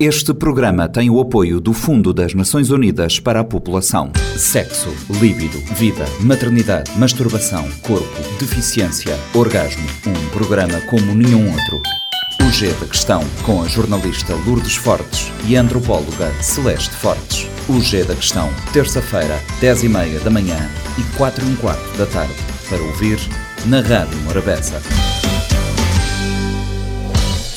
Este programa tem o apoio do Fundo das Nações Unidas para a População. Sexo, líbido, vida, maternidade, masturbação, corpo, deficiência, orgasmo. Um programa como nenhum outro. O G da Questão, com a jornalista Lourdes Fortes e a antropóloga Celeste Fortes. O G da Questão, terça-feira, 10h30 da manhã e 4 h quarto da tarde. Para ouvir na Rádio Morabeza.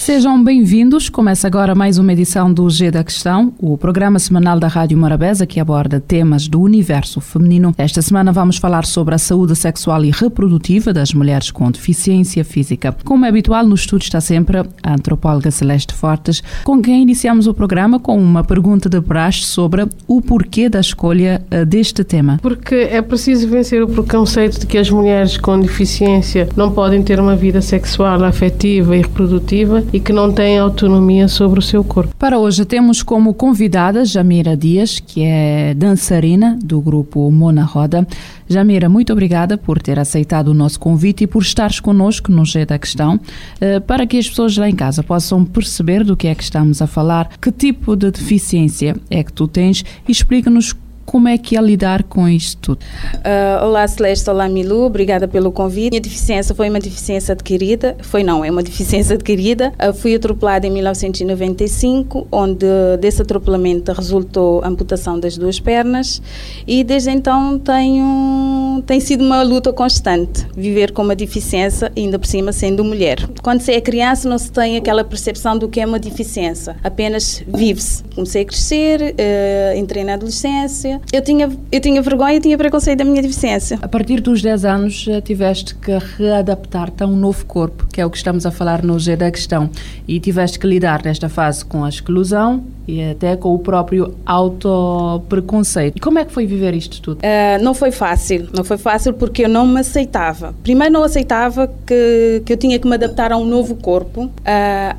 Sejam bem-vindos. Começa agora mais uma edição do G da Questão, o programa semanal da Rádio Morabeza que aborda temas do universo feminino. Esta semana vamos falar sobre a saúde sexual e reprodutiva das mulheres com deficiência física. Como é habitual, no estúdio está sempre a antropóloga Celeste Fortes, com quem iniciamos o programa com uma pergunta de praxe sobre o porquê da escolha eh, deste tema. Porque é preciso vencer o preconceito de que as mulheres com deficiência não podem ter uma vida sexual, afetiva e reprodutiva e que não têm autonomia sobre o seu corpo. Para hoje temos como convidada Jamira Dias, que é dançarina do grupo Mona Roda. Jamira, muito obrigada por ter aceitado o nosso convite e por estares connosco no G da Questão, eh, para que as pessoas lá em casa possam perceber do que é que estamos a falar, que tipo de deficiência é que tu tens e explica-nos como é que é lidar com isto? Uh, olá Celeste, olá Milu, obrigada pelo convite. Minha deficiência foi uma deficiência adquirida, foi não, é uma deficiência adquirida. Uh, fui atropelada em 1995, onde desse atropelamento resultou a amputação das duas pernas e desde então tenho, tem sido uma luta constante, viver com uma deficiência, ainda por cima sendo mulher. Quando se é criança não se tem aquela percepção do que é uma deficiência, apenas vive-se. Comecei a crescer, uh, entrei na adolescência, eu tinha, eu tinha vergonha e tinha preconceito da minha deficiência. A partir dos 10 anos tiveste que readaptar-te a um novo corpo, que é o que estamos a falar no G da questão, e tiveste que lidar nesta fase com a exclusão e até com o próprio auto-preconceito. Como é que foi viver isto tudo? Uh, não foi fácil, não foi fácil porque eu não me aceitava. Primeiro não aceitava que, que eu tinha que me adaptar a um novo corpo, uh,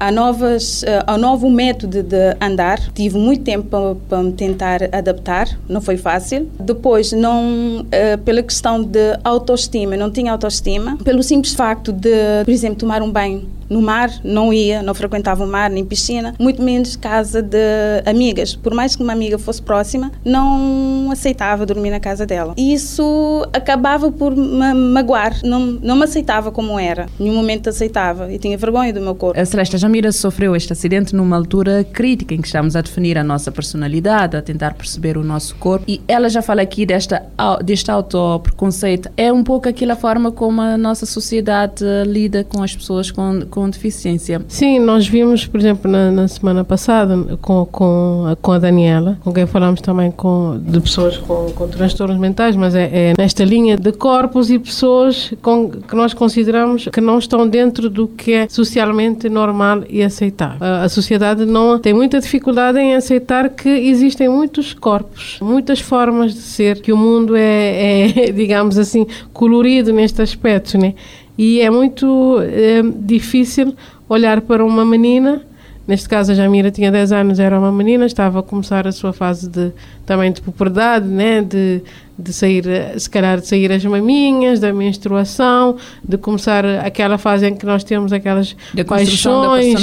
a, novas, uh, a novo método de andar. Tive muito tempo para, para me tentar adaptar, não foi fácil. Depois, não, uh, pela questão de autoestima, não tinha autoestima. Pelo simples facto de, por exemplo, tomar um banho no mar, não ia, não frequentava o mar, nem piscina, muito menos casa de amigas. Por mais que uma amiga fosse próxima, não aceitava dormir na casa dela. E isso acabava por me magoar, não, não me aceitava como era. Em nenhum momento aceitava e tinha vergonha do meu corpo. A Celeste Jamira sofreu este acidente numa altura crítica em que estamos a definir a nossa personalidade, a tentar perceber o nosso corpo. E ela já fala aqui desta, deste auto-preconceito. É um pouco aquela forma como a nossa sociedade lida com as pessoas com, com deficiência. Sim, nós vimos, por exemplo, na, na semana passada com, com, com a Daniela, com quem falámos também com, de pessoas com, com transtornos mentais, mas é, é, nesta linha de corpos e pessoas com, que nós consideramos que não estão dentro do que é socialmente normal e aceitável. A, a sociedade não tem muita dificuldade em aceitar que existem muitos corpos, muitas formas de ser, que o mundo é, é digamos assim, colorido neste aspecto, né? E é muito é, difícil olhar para uma menina, neste caso a Jamira tinha 10 anos, era uma menina, estava a começar a sua fase de, também de puberdade, né? de, de sair, se calhar de sair as maminhas, da menstruação, de começar aquela fase em que nós temos aquelas de paixões,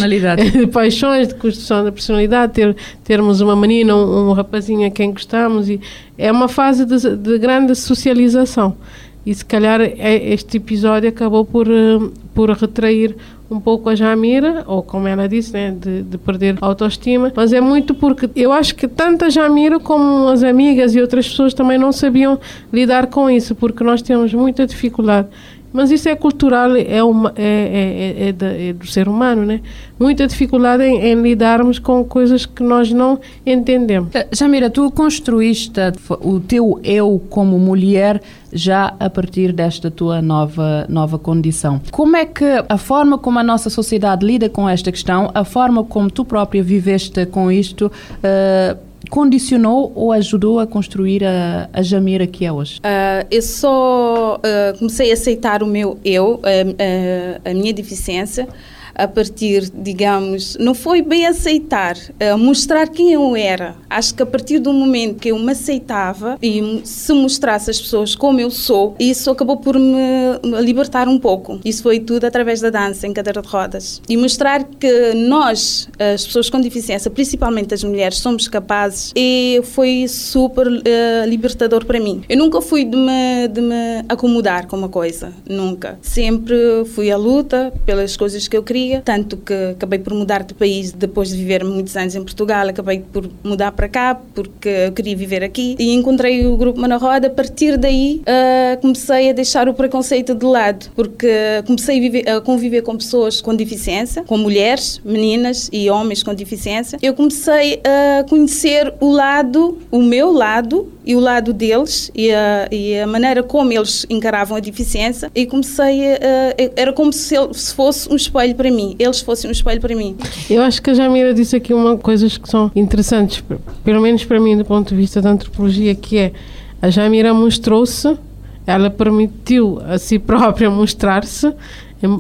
de paixões de construção da personalidade, ter, termos uma menina, um, um rapazinho a quem gostamos, e é uma fase de, de grande socialização. E se calhar é, este episódio acabou por, eh, por retrair um pouco a Jamira, ou como ela disse, né, de, de perder autoestima, mas é muito porque eu acho que tanto a Jamira como as amigas e outras pessoas também não sabiam lidar com isso, porque nós temos muita dificuldade mas isso é cultural, é, uma, é, é, é, é, do ser humano, né? Muita dificuldade em, em, lidarmos com coisas que nós não entendemos. Eh, Jamira, tu construíste o teu eu como mulher já a partir desta tua nova, nova condição. Como é que a forma como a nossa sociedade lida com esta questão, a forma como tu própria viveste com isto, uh, condicionou ou ajudou a construir a, a Jamira que é hoje? Uh, eu só uh, comecei a aceitar o meu eu, a, a minha deficiência, a partir, digamos, não foi bem aceitar, uh, mostrar quem eu era. Acho que a partir do momento que eu me aceitava e se mostrasse às pessoas como eu sou, isso acabou por me libertar um pouco. Isso foi tudo através da dança em cadeira de rodas. E mostrar que nós, as pessoas com deficiência, principalmente as mulheres, somos capazes e foi super uh, libertador para mim. Eu nunca fui de me, de me acomodar com uma coisa, nunca. Sempre fui à luta pelas coisas que eu queria, tanto que acabei por mudar de país depois de viver muitos anos em Portugal, acabei por mudar para cá porque eu queria viver aqui e encontrei o grupo Mana Roda. A partir daí uh, comecei a deixar o preconceito de lado, porque comecei a, viver, a conviver com pessoas com deficiência, com mulheres, meninas e homens com deficiência. Eu comecei a conhecer o lado, o meu lado e o lado deles e a, e a maneira como eles encaravam a deficiência e comecei a, era como se fosse um espelho para mim, eles fossem um espelho para mim. Eu acho que a Jamira disse aqui uma coisas que são interessantes, pelo menos para mim do ponto de vista da antropologia, que é a Jamira mostrou-se, ela permitiu a si própria mostrar-se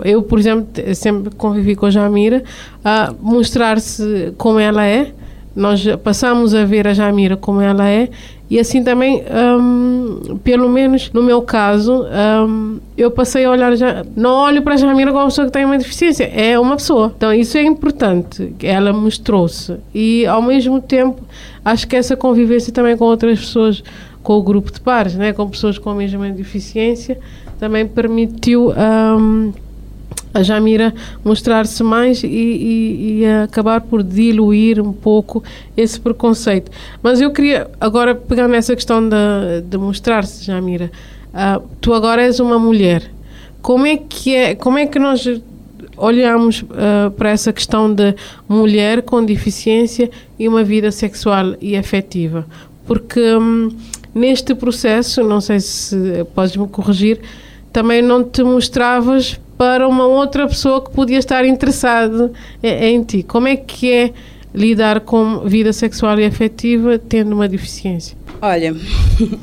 eu, por exemplo, sempre convivi com a Jamira a mostrar-se como ela é. Nós passamos a ver a Jamira como ela é e assim também, um, pelo menos no meu caso, um, eu passei a olhar, já, não olho para a Jamira como uma pessoa que tem uma deficiência, é uma pessoa. Então isso é importante, ela mostrou-se. E ao mesmo tempo, acho que essa convivência também com outras pessoas, com o grupo de pares, né, com pessoas com a mesma deficiência, também permitiu. Um, a Jamira mostrar-se mais e, e, e, acabar por diluir um pouco esse preconceito. Mas eu queria agora pegar nessa questão de, de mostrar-se, Jamira. Uh, tu agora és uma mulher. Como é que é? Como é que nós olhamos uh, para essa questão de mulher com deficiência e uma vida sexual e afetiva? Porque um, neste processo, não sei se podes me corrigir, também não te mostravas para uma outra pessoa que podia estar interessada em, em ti. Como é que é lidar com vida sexual e afetiva tendo uma deficiência? Olha,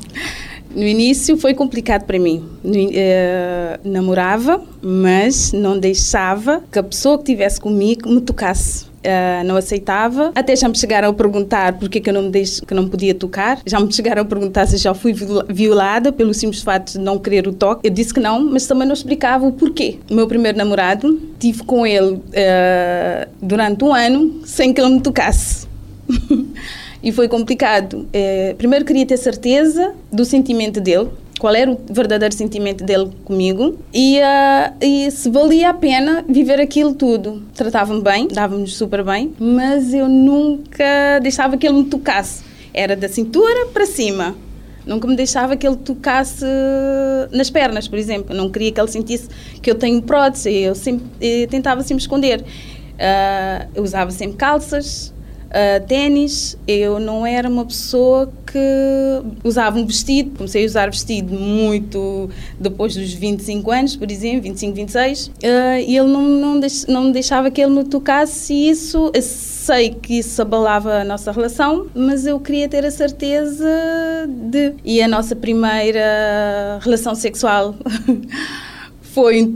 no início foi complicado para mim. Uh, namorava, mas não deixava que a pessoa que estivesse comigo me tocasse uh, não aceitava. Até já me chegaram a perguntar por que eu não me deixo, que não podia tocar. Já me chegaram a perguntar se já fui violada pelo simples fato de não querer o toque. Eu disse que não, mas também não explicava o porquê. O meu primeiro namorado, tive com ele uh, durante um ano sem que ele me tocasse. e foi complicado. Uh, primeiro queria ter certeza do sentimento dele qual era o verdadeiro sentimento dele comigo e, uh, e se valia a pena viver aquilo tudo. Tratava-me bem, dava-me super bem, mas eu nunca deixava que ele me tocasse. Era da cintura para cima. Nunca me deixava que ele tocasse nas pernas, por exemplo. Não queria que ele sentisse que eu tenho prótese. Eu, sempre, eu tentava sempre esconder. Uh, eu usava sempre calças, Uh, ténis, eu não era uma pessoa que usava um vestido. Comecei a usar vestido muito depois dos 25 anos, por exemplo, 25, 26. Uh, e ele não, não, deix, não me deixava que ele me tocasse e isso, sei que isso abalava a nossa relação, mas eu queria ter a certeza de. E a nossa primeira relação sexual. foi um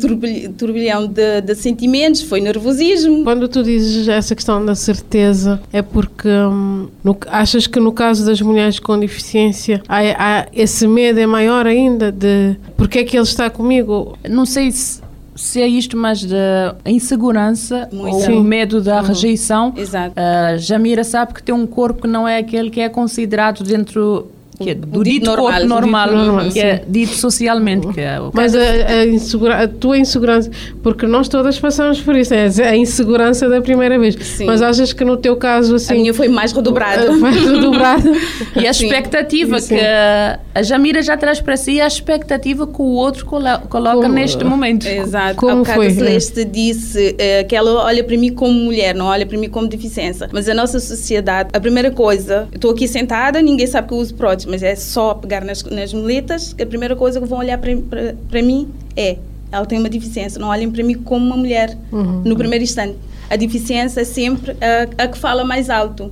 turbilhão de, de, sentimentos, foi nervosismo. Quando tu dizes essa questão da certeza, é porque hum, no, achas que no caso das mulheres com deficiência há, há, esse medo é maior ainda de porque é que ele está comigo? Não sei se se é isto, mas da insegurança Muito. ou o medo da uhum. rejeição. Exato. Uh, Jamira sabe que tem um corpo que não é aquele que é considerado dentro que é do dito, dito corpo normal, dito normal que é dito socialmente. Que é Mas a, a, insegura, a, tua insegurança, porque nós todas passamos por isso, é a insegurança da primeira vez. Sim. Mas achas que no teu caso assim. A minha foi mais redobrada. Mais redobrada. e a expectativa Sim. que a Jamira já traz para si, a expectativa que o outro coloca como, neste momento. Exato. Como foi? A Celeste disse uh, que ela olha para mim como mulher, não olha para mim como deficiência. Mas a nossa sociedade, a primeira coisa, estou aqui sentada, ninguém sabe que eu uso prótese mas é só pegar nas, nas muletas que a primeira coisa que vão olhar para mim é ela tem uma deficiência, não olhem para mim como uma mulher uhum. no primeiro instante. A deficiência é sempre a, a que fala mais alto,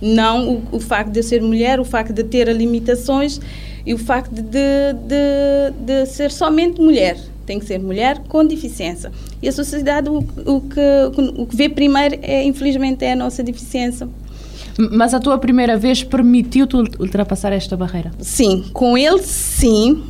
não o, o, facto de eu ser mulher, o facto de ter limitações e o facto de, de, de ser somente mulher. tem que ser mulher com deficiência. E a sociedade o, o, que, o que vê primeiro, é, infelizmente, é a nossa deficiência. Mas a tua primeira vez permitiu-te ultrapassar esta barreira? Sim, com ele sim.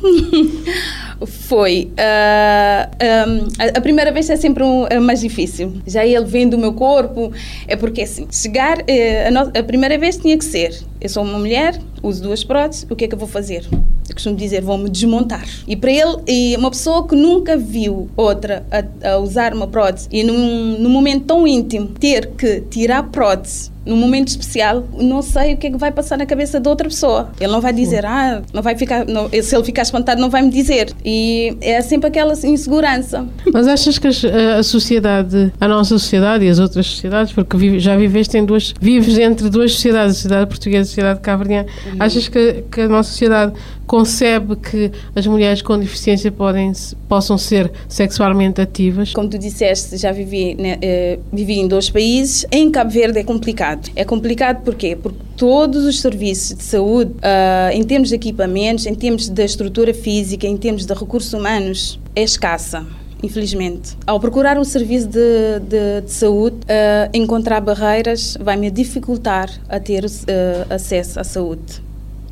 Foi. Uh, um, a, a, primeira vez é sempre um, é mais difícil. Já ele vendo o meu corpo, é porque assim, chegar. Uh, a, no, a, primeira vez tinha que ser: eu sou uma mulher, uso duas próteses, o que é que eu vou fazer? Eu costumo dizer: vou-me desmontar. E para ele, e uma pessoa que nunca viu outra a, a usar uma prótese e num, num momento tão íntimo ter que tirar prótese num momento especial, não sei o que é que vai passar na cabeça de outra pessoa. Ele não vai dizer, ah, não vai ficar, não, se ele ficar espantado, não vai me dizer. E é sempre aquela insegurança. Mas achas que a sociedade, a nossa sociedade e as outras sociedades, porque já viveste em duas, vives entre duas sociedades, a sociedade portuguesa e a sociedade cabo-verdiana, uhum. achas que, que a nossa sociedade concebe que as mulheres com deficiência podem, possam ser sexualmente ativas? Como tu disseste, já vivi, né, eh, vivi em dois países. Em Cabo Verde é complicado. É complicado porquê? Porque todos os serviços de saúde, uh, em termos de equipamentos, em termos da estrutura física, em termos de recursos humanos, é escassa infelizmente. Ao procurar um serviço de, de, de saúde, uh, encontrar barreiras vai me dificultar a ter uh, acesso à saúde.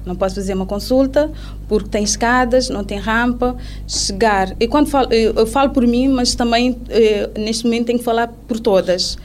Não posso fazer uma consulta porque tem escadas, não tem rampa. Chegar. E quando falo, eu, eu falo por mim, mas também eh, neste momento tenho que falar por todas.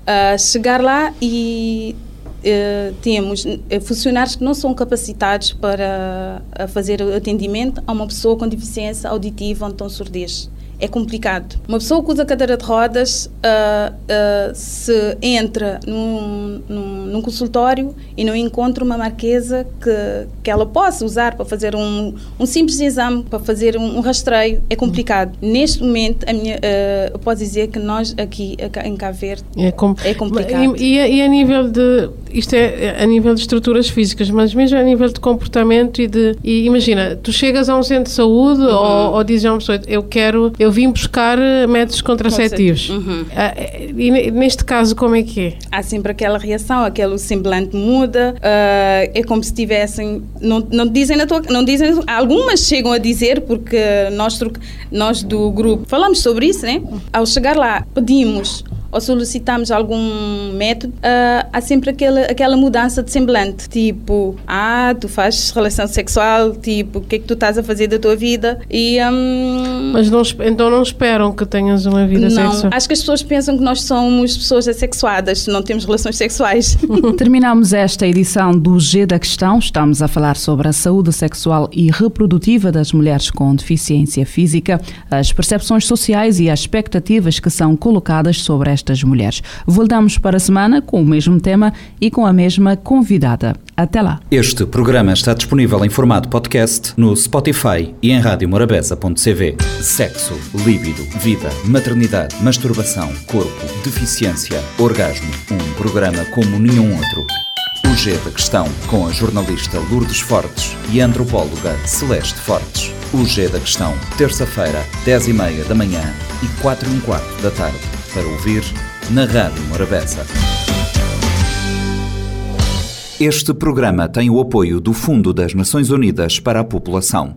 Uh, chegar lá e uh, temos eh, funcionários que não são capacitados para fazer atendimento a uma pessoa com deficiência auditiva ou então surdez é complicado. Uma pessoa que usa cadeira de rodas uh, uh, se entra num, num, num, consultório e não encontra uma marquesa que, que ela possa usar para fazer um, um simples exame, para fazer um, um rastreio, é complicado. Uhum. Neste momento, a minha, uh, eu posso dizer que nós aqui em Cabo Verde é, com, é complicado. E, e, a nível de, isto é a nível de estruturas físicas, mas mesmo a nível de comportamento e de, e imagina, tu chegas a um centro de saúde uhum. ou, ou dizes a uma pessoa, eu quero, eu eu vim buscar eh, métodos contraceptivos. Uhum. Uh, e neste caso, como é que é? Há sempre aquela reação, aquele semblante muda, uh, é como se tivessem. Não, não dizem na tua. Não dizem, algumas chegam a dizer, porque nós, nós do grupo falamos sobre isso, né? Ao chegar lá, pedimos ou solicitamos algum método, uh, há sempre aquela, aquela mudança de semblante. Tipo, ah, tu fazes relação sexual, tipo, o que é que tu estás a fazer da tua vida? E, um, Mas não, então não esperam que tenhas uma vida não, sexual? Acho que as pessoas pensam que nós somos pessoas assexuadas, não temos relações sexuais. Terminamos esta edição do G da Questão. Estamos a falar sobre a saúde sexual e reprodutiva das mulheres com deficiência física, as percepções sociais e as expectativas que são colocadas sobre esta estas mulheres. Voltamos para a semana com o mesmo tema e com a mesma convidada. Até lá. Este programa está disponível em formato podcast no Spotify e em radiomorabeza.cv. Sexo, líbido, vida, maternidade, masturbação, corpo, deficiência, orgasmo. Um programa como nenhum outro. O G da Questão, com a jornalista Lourdes Fortes e a antropóloga Celeste Fortes. O G da Questão, terça-feira, 10h30 da manhã e 4 h 15 da tarde para ouvir na Rádio Morabeza. Este programa tem o apoio do Fundo das Nações Unidas para a População.